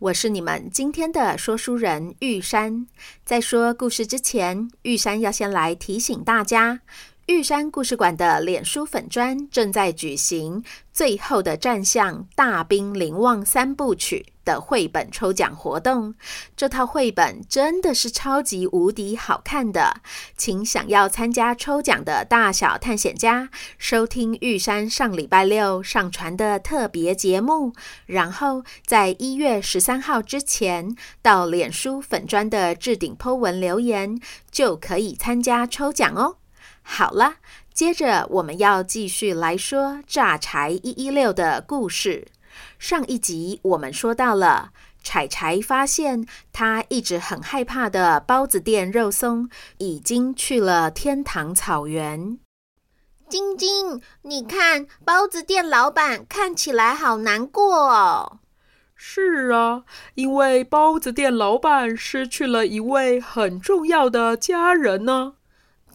我是你们今天的说书人玉山。在说故事之前，玉山要先来提醒大家。玉山故事馆的脸书粉砖正在举行《最后的战象：大兵临望三部曲》的绘本抽奖活动。这套绘本真的是超级无敌好看的，请想要参加抽奖的大小探险家收听玉山上礼拜六上传的特别节目，然后在一月十三号之前到脸书粉砖的置顶 po 文留言，就可以参加抽奖哦。好了，接着我们要继续来说榨柴一一六的故事。上一集我们说到了，柴柴发现他一直很害怕的包子店肉松已经去了天堂草原。晶晶，你看包子店老板看起来好难过哦。是啊，因为包子店老板失去了一位很重要的家人呢。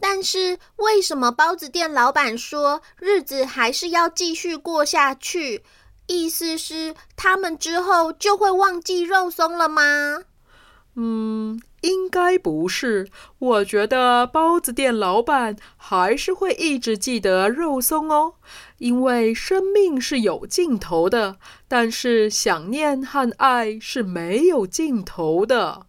但是为什么包子店老板说日子还是要继续过下去？意思是他们之后就会忘记肉松了吗？嗯，应该不是。我觉得包子店老板还是会一直记得肉松哦，因为生命是有尽头的，但是想念和爱是没有尽头的。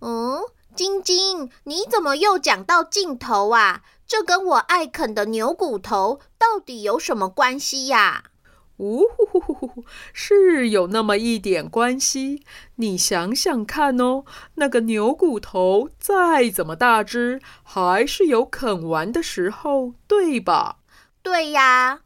嗯。晶晶，你怎么又讲到尽头啊？这跟我爱啃的牛骨头到底有什么关系呀？呜呼呼呼，是有那么一点关系。你想想看哦，那个牛骨头再怎么大只，还是有啃完的时候，对吧？对呀。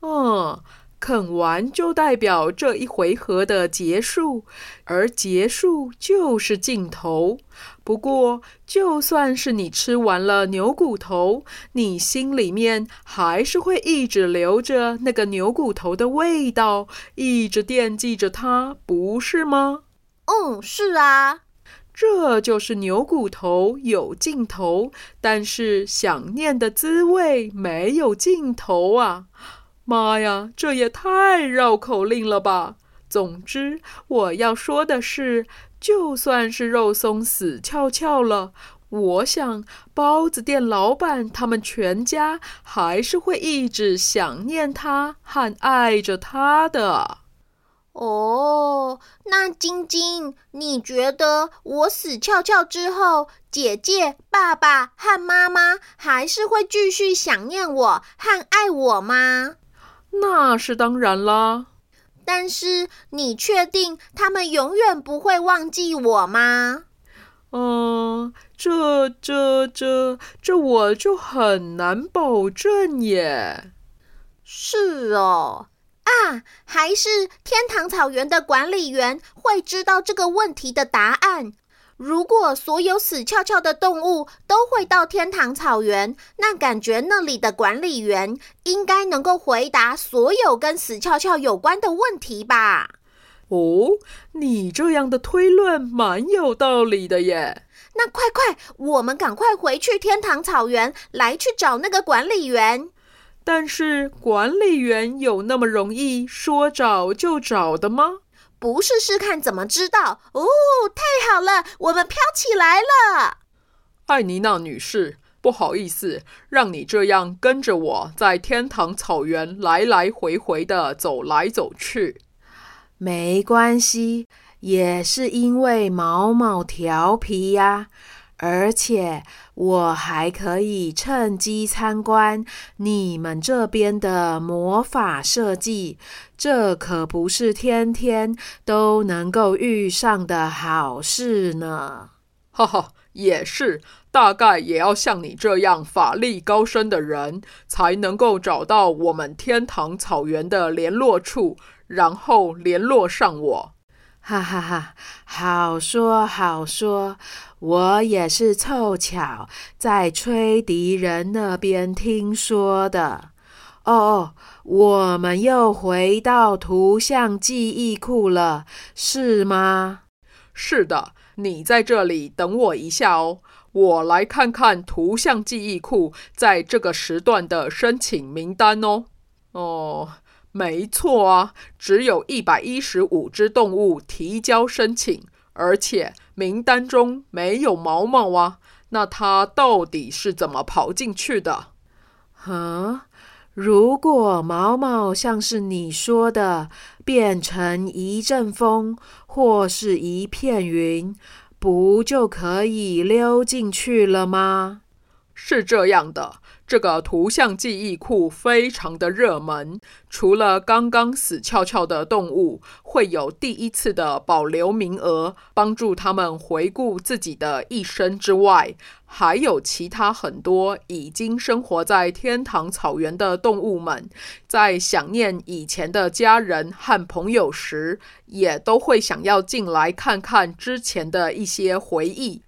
嗯。啃完就代表这一回合的结束，而结束就是尽头。不过，就算是你吃完了牛骨头，你心里面还是会一直留着那个牛骨头的味道，一直惦记着它，不是吗？嗯，是啊。这就是牛骨头有尽头，但是想念的滋味没有尽头啊。妈呀，这也太绕口令了吧！总之，我要说的是，就算是肉松死翘翘了，我想包子店老板他们全家还是会一直想念他和爱着他的。哦，那晶晶，你觉得我死翘翘之后，姐姐、爸爸和妈妈还是会继续想念我和爱我吗？那是当然啦，但是你确定他们永远不会忘记我吗？嗯，这、这、这、这我就很难保证耶。是哦，啊，还是天堂草原的管理员会知道这个问题的答案。如果所有死翘翘的动物都会到天堂草原，那感觉那里的管理员应该能够回答所有跟死翘翘有关的问题吧？哦，你这样的推论蛮有道理的耶。那快快，我们赶快回去天堂草原，来去找那个管理员。但是管理员有那么容易说找就找的吗？不试试看怎么知道？哦，太好了，我们飘起来了！艾妮娜女士，不好意思，让你这样跟着我在天堂草原来来回回的走来走去。没关系，也是因为毛毛调皮呀。而且我还可以趁机参观你们这边的魔法设计，这可不是天天都能够遇上的好事呢。哈哈。也是，大概也要像你这样法力高深的人，才能够找到我们天堂草原的联络处，然后联络上我。哈哈哈，好说好说，我也是凑巧在吹笛人那边听说的。哦哦，我们又回到图像记忆库了，是吗？是的。你在这里等我一下哦，我来看看图像记忆库在这个时段的申请名单哦。哦，没错啊，只有一百一十五只动物提交申请，而且名单中没有毛毛啊。那它到底是怎么跑进去的？啊？如果毛毛像是你说的，变成一阵风或是一片云，不就可以溜进去了吗？是这样的。这个图像记忆库非常的热门，除了刚刚死翘翘的动物会有第一次的保留名额，帮助他们回顾自己的一生之外，还有其他很多已经生活在天堂草原的动物们，在想念以前的家人和朋友时，也都会想要进来看看之前的一些回忆，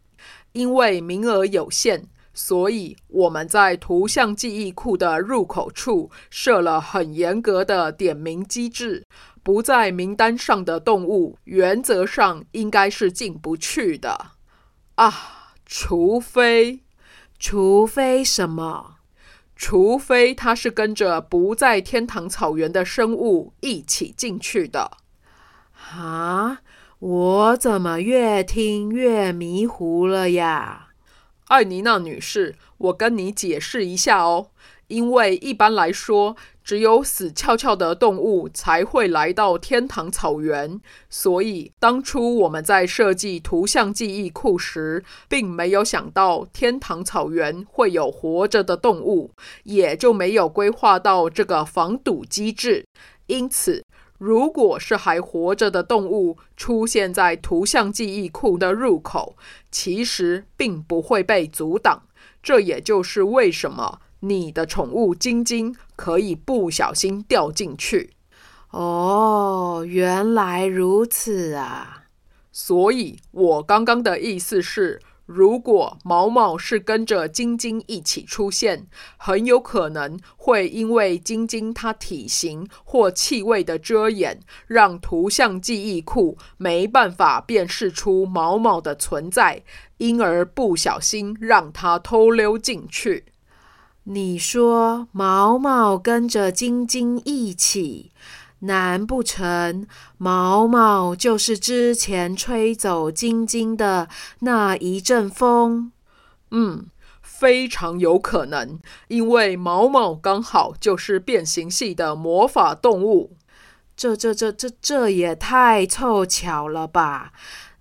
因为名额有限。所以我们在图像记忆库的入口处设了很严格的点名机制，不在名单上的动物原则上应该是进不去的。啊，除非，除非什么？除非它是跟着不在天堂草原的生物一起进去的。啊，我怎么越听越迷糊了呀？艾妮娜女士，我跟你解释一下哦。因为一般来说，只有死翘翘的动物才会来到天堂草原，所以当初我们在设计图像记忆库时，并没有想到天堂草原会有活着的动物，也就没有规划到这个防堵机制。因此，如果是还活着的动物出现在图像记忆库的入口，其实并不会被阻挡。这也就是为什么你的宠物晶晶可以不小心掉进去。哦，原来如此啊！所以我刚刚的意思是。如果毛毛是跟着晶晶一起出现，很有可能会因为晶晶它体型或气味的遮掩，让图像记忆库没办法辨识出毛毛的存在，因而不小心让它偷溜进去。你说毛毛跟着晶晶一起？难不成毛毛就是之前吹走晶晶的那一阵风？嗯，非常有可能，因为毛毛刚好就是变形系的魔法动物。这、这、这、这、这也太凑巧了吧？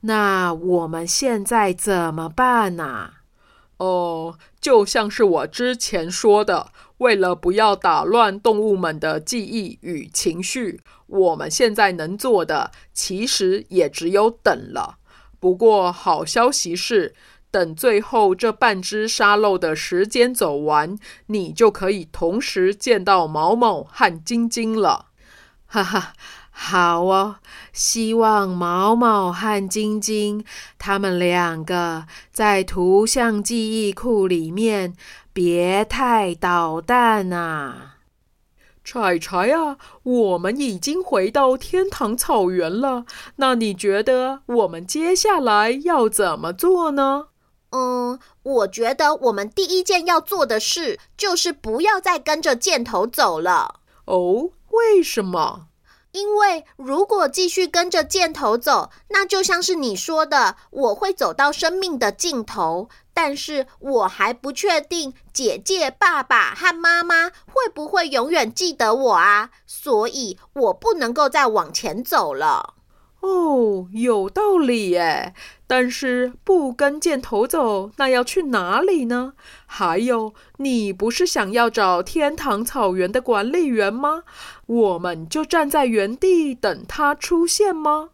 那我们现在怎么办呢？哦，就像是我之前说的。为了不要打乱动物们的记忆与情绪，我们现在能做的其实也只有等了。不过好消息是，等最后这半只沙漏的时间走完，你就可以同时见到毛毛和晶晶了。哈哈。好哦，希望毛毛和晶晶他们两个在图像记忆库里面别太捣蛋啊！柴柴啊，我们已经回到天堂草原了，那你觉得我们接下来要怎么做呢？嗯，我觉得我们第一件要做的事就是不要再跟着箭头走了。哦，为什么？因为如果继续跟着箭头走，那就像是你说的，我会走到生命的尽头。但是我还不确定姐姐、爸爸和妈妈会不会永远记得我啊，所以我不能够再往前走了。哦，有道理耶。但是不跟箭头走，那要去哪里呢？还有，你不是想要找天堂草原的管理员吗？我们就站在原地等他出现吗？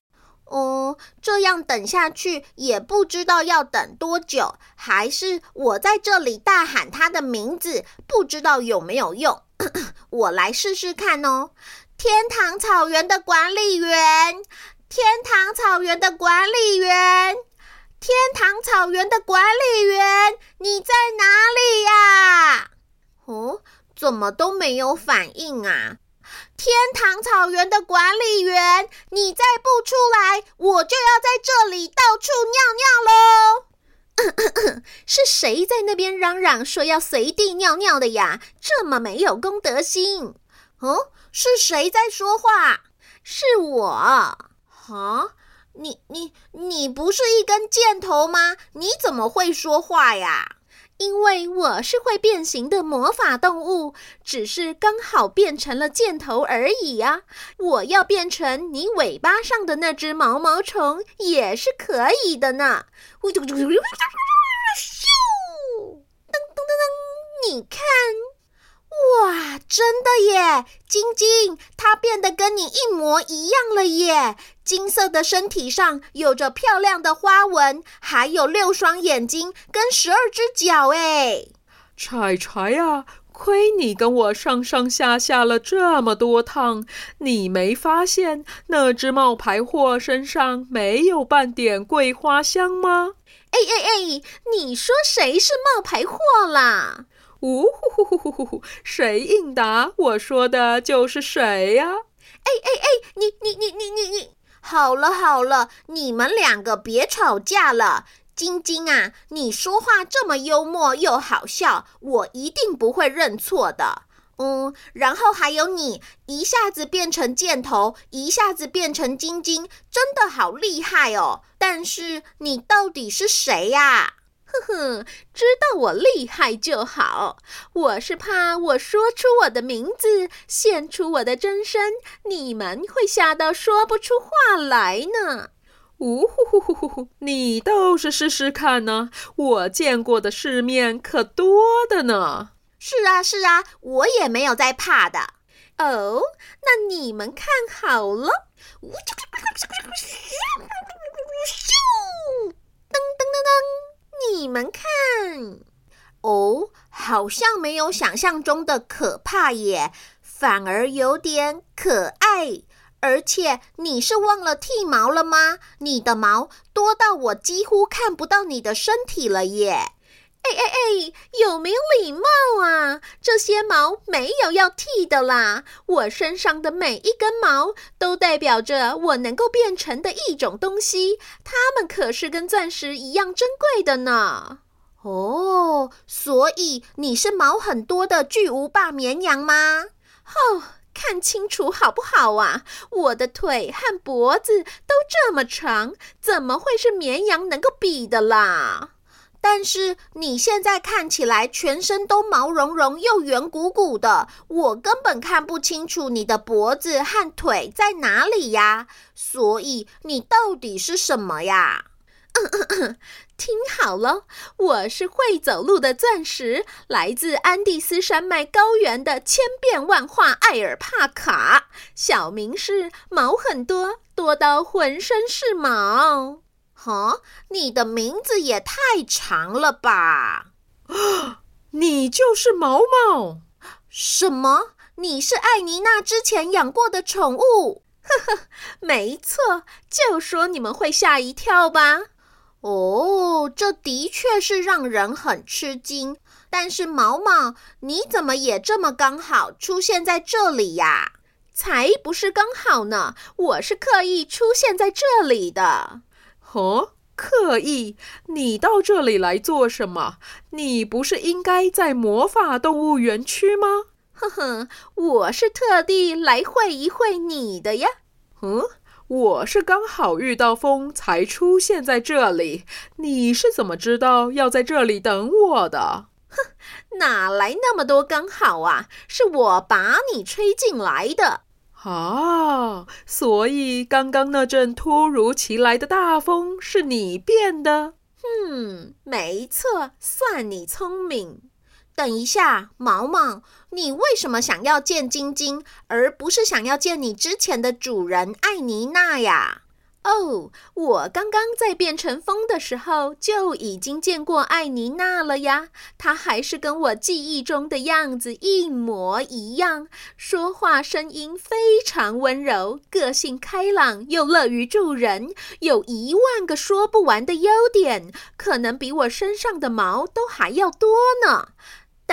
哦、这样等下去也不知道要等多久。还是我在这里大喊他的名字，不知道有没有用？我来试试看哦。天堂草原的管理员。天堂草原的管理员，天堂草原的管理员，你在哪里呀？哦，怎么都没有反应啊？天堂草原的管理员，你再不出来，我就要在这里到处尿尿喽！是谁在那边嚷嚷说要随地尿尿的呀？这么没有公德心！哦，是谁在说话？是我。啊，你你你不是一根箭头吗？你怎么会说话呀？因为我是会变形的魔法动物，只是刚好变成了箭头而已呀。我要变成你尾巴上的那只毛毛虫也是可以的呢。咻，噔噔噔噔，你看。哇，真的耶！晶晶，它变得跟你一模一样了耶！金色的身体上有着漂亮的花纹，还有六双眼睛跟十二只脚哎！柴柴呀，亏你跟我上上下下了这么多趟，你没发现那只冒牌货身上没有半点桂花香吗？哎哎哎，你说谁是冒牌货啦？呜呼呼呼呼呼呼！谁应答？我说的就是谁呀？哎哎哎！你你你你你你！好了好了，你们两个别吵架了。晶晶啊，你说话这么幽默又好笑，我一定不会认错的。嗯，然后还有你，一下子变成箭头，一下子变成晶晶，真的好厉害哦。但是你到底是谁呀？呵呵，知道我厉害就好。我是怕我说出我的名字，现出我的真身，你们会吓到说不出话来呢。呜呼呼呼呼呼！你倒是试试看呢，我见过的世面可多的呢。是啊，是啊，我也没有在怕的。哦，那你们看好了。咻！噔噔噔噔。你们看，哦，好像没有想象中的可怕耶，反而有点可爱。而且你是忘了剃毛了吗？你的毛多到我几乎看不到你的身体了耶！哎哎哎，有没有礼貌啊？这些毛没有要剃的啦，我身上的每一根毛都代表着我能够变成的一种东西，它们可是跟钻石一样珍贵的呢。哦，所以你是毛很多的巨无霸绵羊吗？哦，看清楚好不好啊？我的腿和脖子都这么长，怎么会是绵羊能够比的啦？但是你现在看起来全身都毛茸茸又圆鼓鼓的，我根本看不清楚你的脖子和腿在哪里呀。所以你到底是什么呀？嗯嗯嗯，听好了，我是会走路的钻石，来自安第斯山脉高原的千变万化艾尔帕卡，小名是毛很多，多到浑身是毛。哈，你的名字也太长了吧！你就是毛毛？什么？你是艾妮娜之前养过的宠物？呵呵，没错，就说你们会吓一跳吧。哦，这的确是让人很吃惊。但是毛毛，你怎么也这么刚好出现在这里呀？才不是刚好呢，我是刻意出现在这里的。哦，刻意？你到这里来做什么？你不是应该在魔法动物园区吗？哼哼，我是特地来会一会你的呀。嗯，我是刚好遇到风才出现在这里。你是怎么知道要在这里等我的？哼，哪来那么多刚好啊？是我把你吹进来的。啊，所以刚刚那阵突如其来的大风是你变的？嗯，没错，算你聪明。等一下，毛毛，你为什么想要见晶晶，而不是想要见你之前的主人艾妮娜呀？哦，我刚刚在变成风的时候就已经见过艾妮娜了呀。她还是跟我记忆中的样子一模一样，说话声音非常温柔，个性开朗又乐于助人，有一万个说不完的优点，可能比我身上的毛都还要多呢。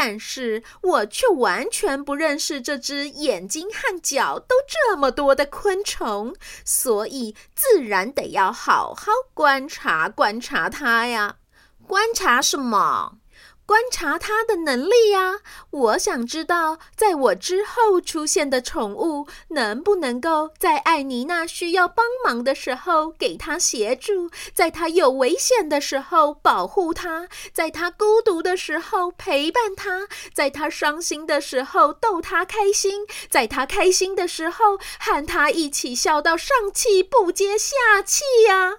但是我却完全不认识这只眼睛和脚都这么多的昆虫，所以自然得要好好观察观察它呀。观察什么？观察它的能力呀！我想知道，在我之后出现的宠物能不能够在艾妮娜需要帮忙的时候给她协助，在她有危险的时候保护她，在她孤独的时候陪伴她，在她伤心的时候逗她开心，在她开心的时候和她一起笑到上气不接下气呀！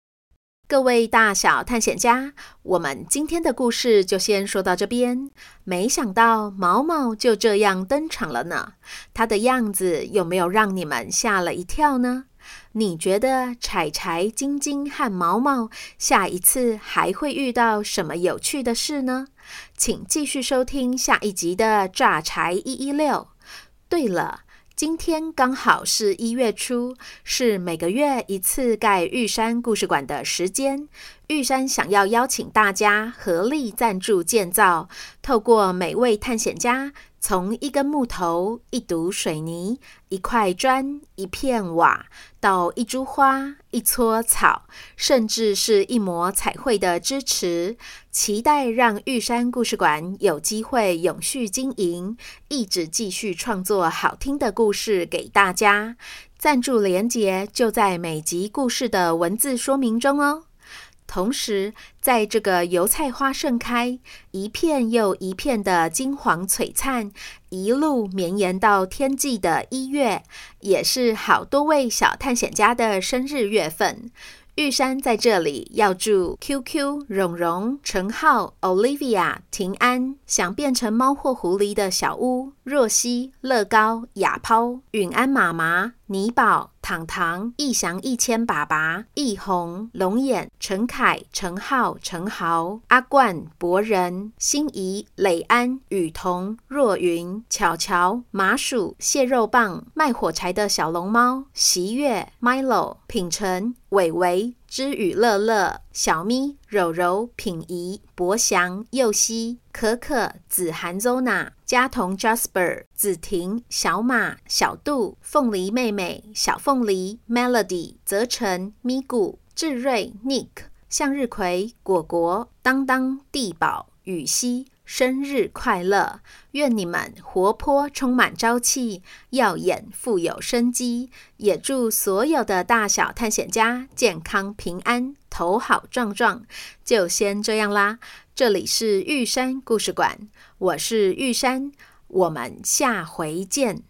各位大小探险家，我们今天的故事就先说到这边。没想到毛毛就这样登场了呢，他的样子有没有让你们吓了一跳呢？你觉得柴柴、晶晶和毛毛下一次还会遇到什么有趣的事呢？请继续收听下一集的《炸柴一一六》。对了。今天刚好是一月初，是每个月一次盖玉山故事馆的时间。玉山想要邀请大家合力赞助建造，透过每位探险家从一根木头、一堵水泥、一块砖、一片瓦，到一株花、一撮草，甚至是一抹彩绘的支持，期待让玉山故事馆有机会永续经营，一直继续创作好听的故事给大家。赞助连结就在每集故事的文字说明中哦。同时，在这个油菜花盛开、一片又一片的金黄璀璨，一路绵延到天际的一月，也是好多位小探险家的生日月份。玉山在这里要祝 QQ、蓉蓉、陈浩、Olivia、庭安、想变成猫或狐狸的小屋、若曦、乐高、雅抛、允安妈妈、倪宝、糖糖、义祥、一千爸爸、易红、龙眼、陈凯、陈浩、陈豪、阿冠、博仁、心怡、磊安、雨桐、若云、巧巧、麻薯、蟹肉棒、卖火柴的小龙猫、喜悦、Milo、品成。伟伟、知雨、乐乐、小咪、柔柔、品仪、博祥、佑熙、可可、子涵、Zona、佳彤、Jasper、子婷、小马、小杜、凤梨妹妹、小凤梨、Melody、泽成、咪咕、智瑞、Nick、向日葵、果果、当当、地宝、雨熙。生日快乐！愿你们活泼充满朝气，耀眼富有生机。也祝所有的大小探险家健康平安，头好壮壮。就先这样啦，这里是玉山故事馆，我是玉山，我们下回见。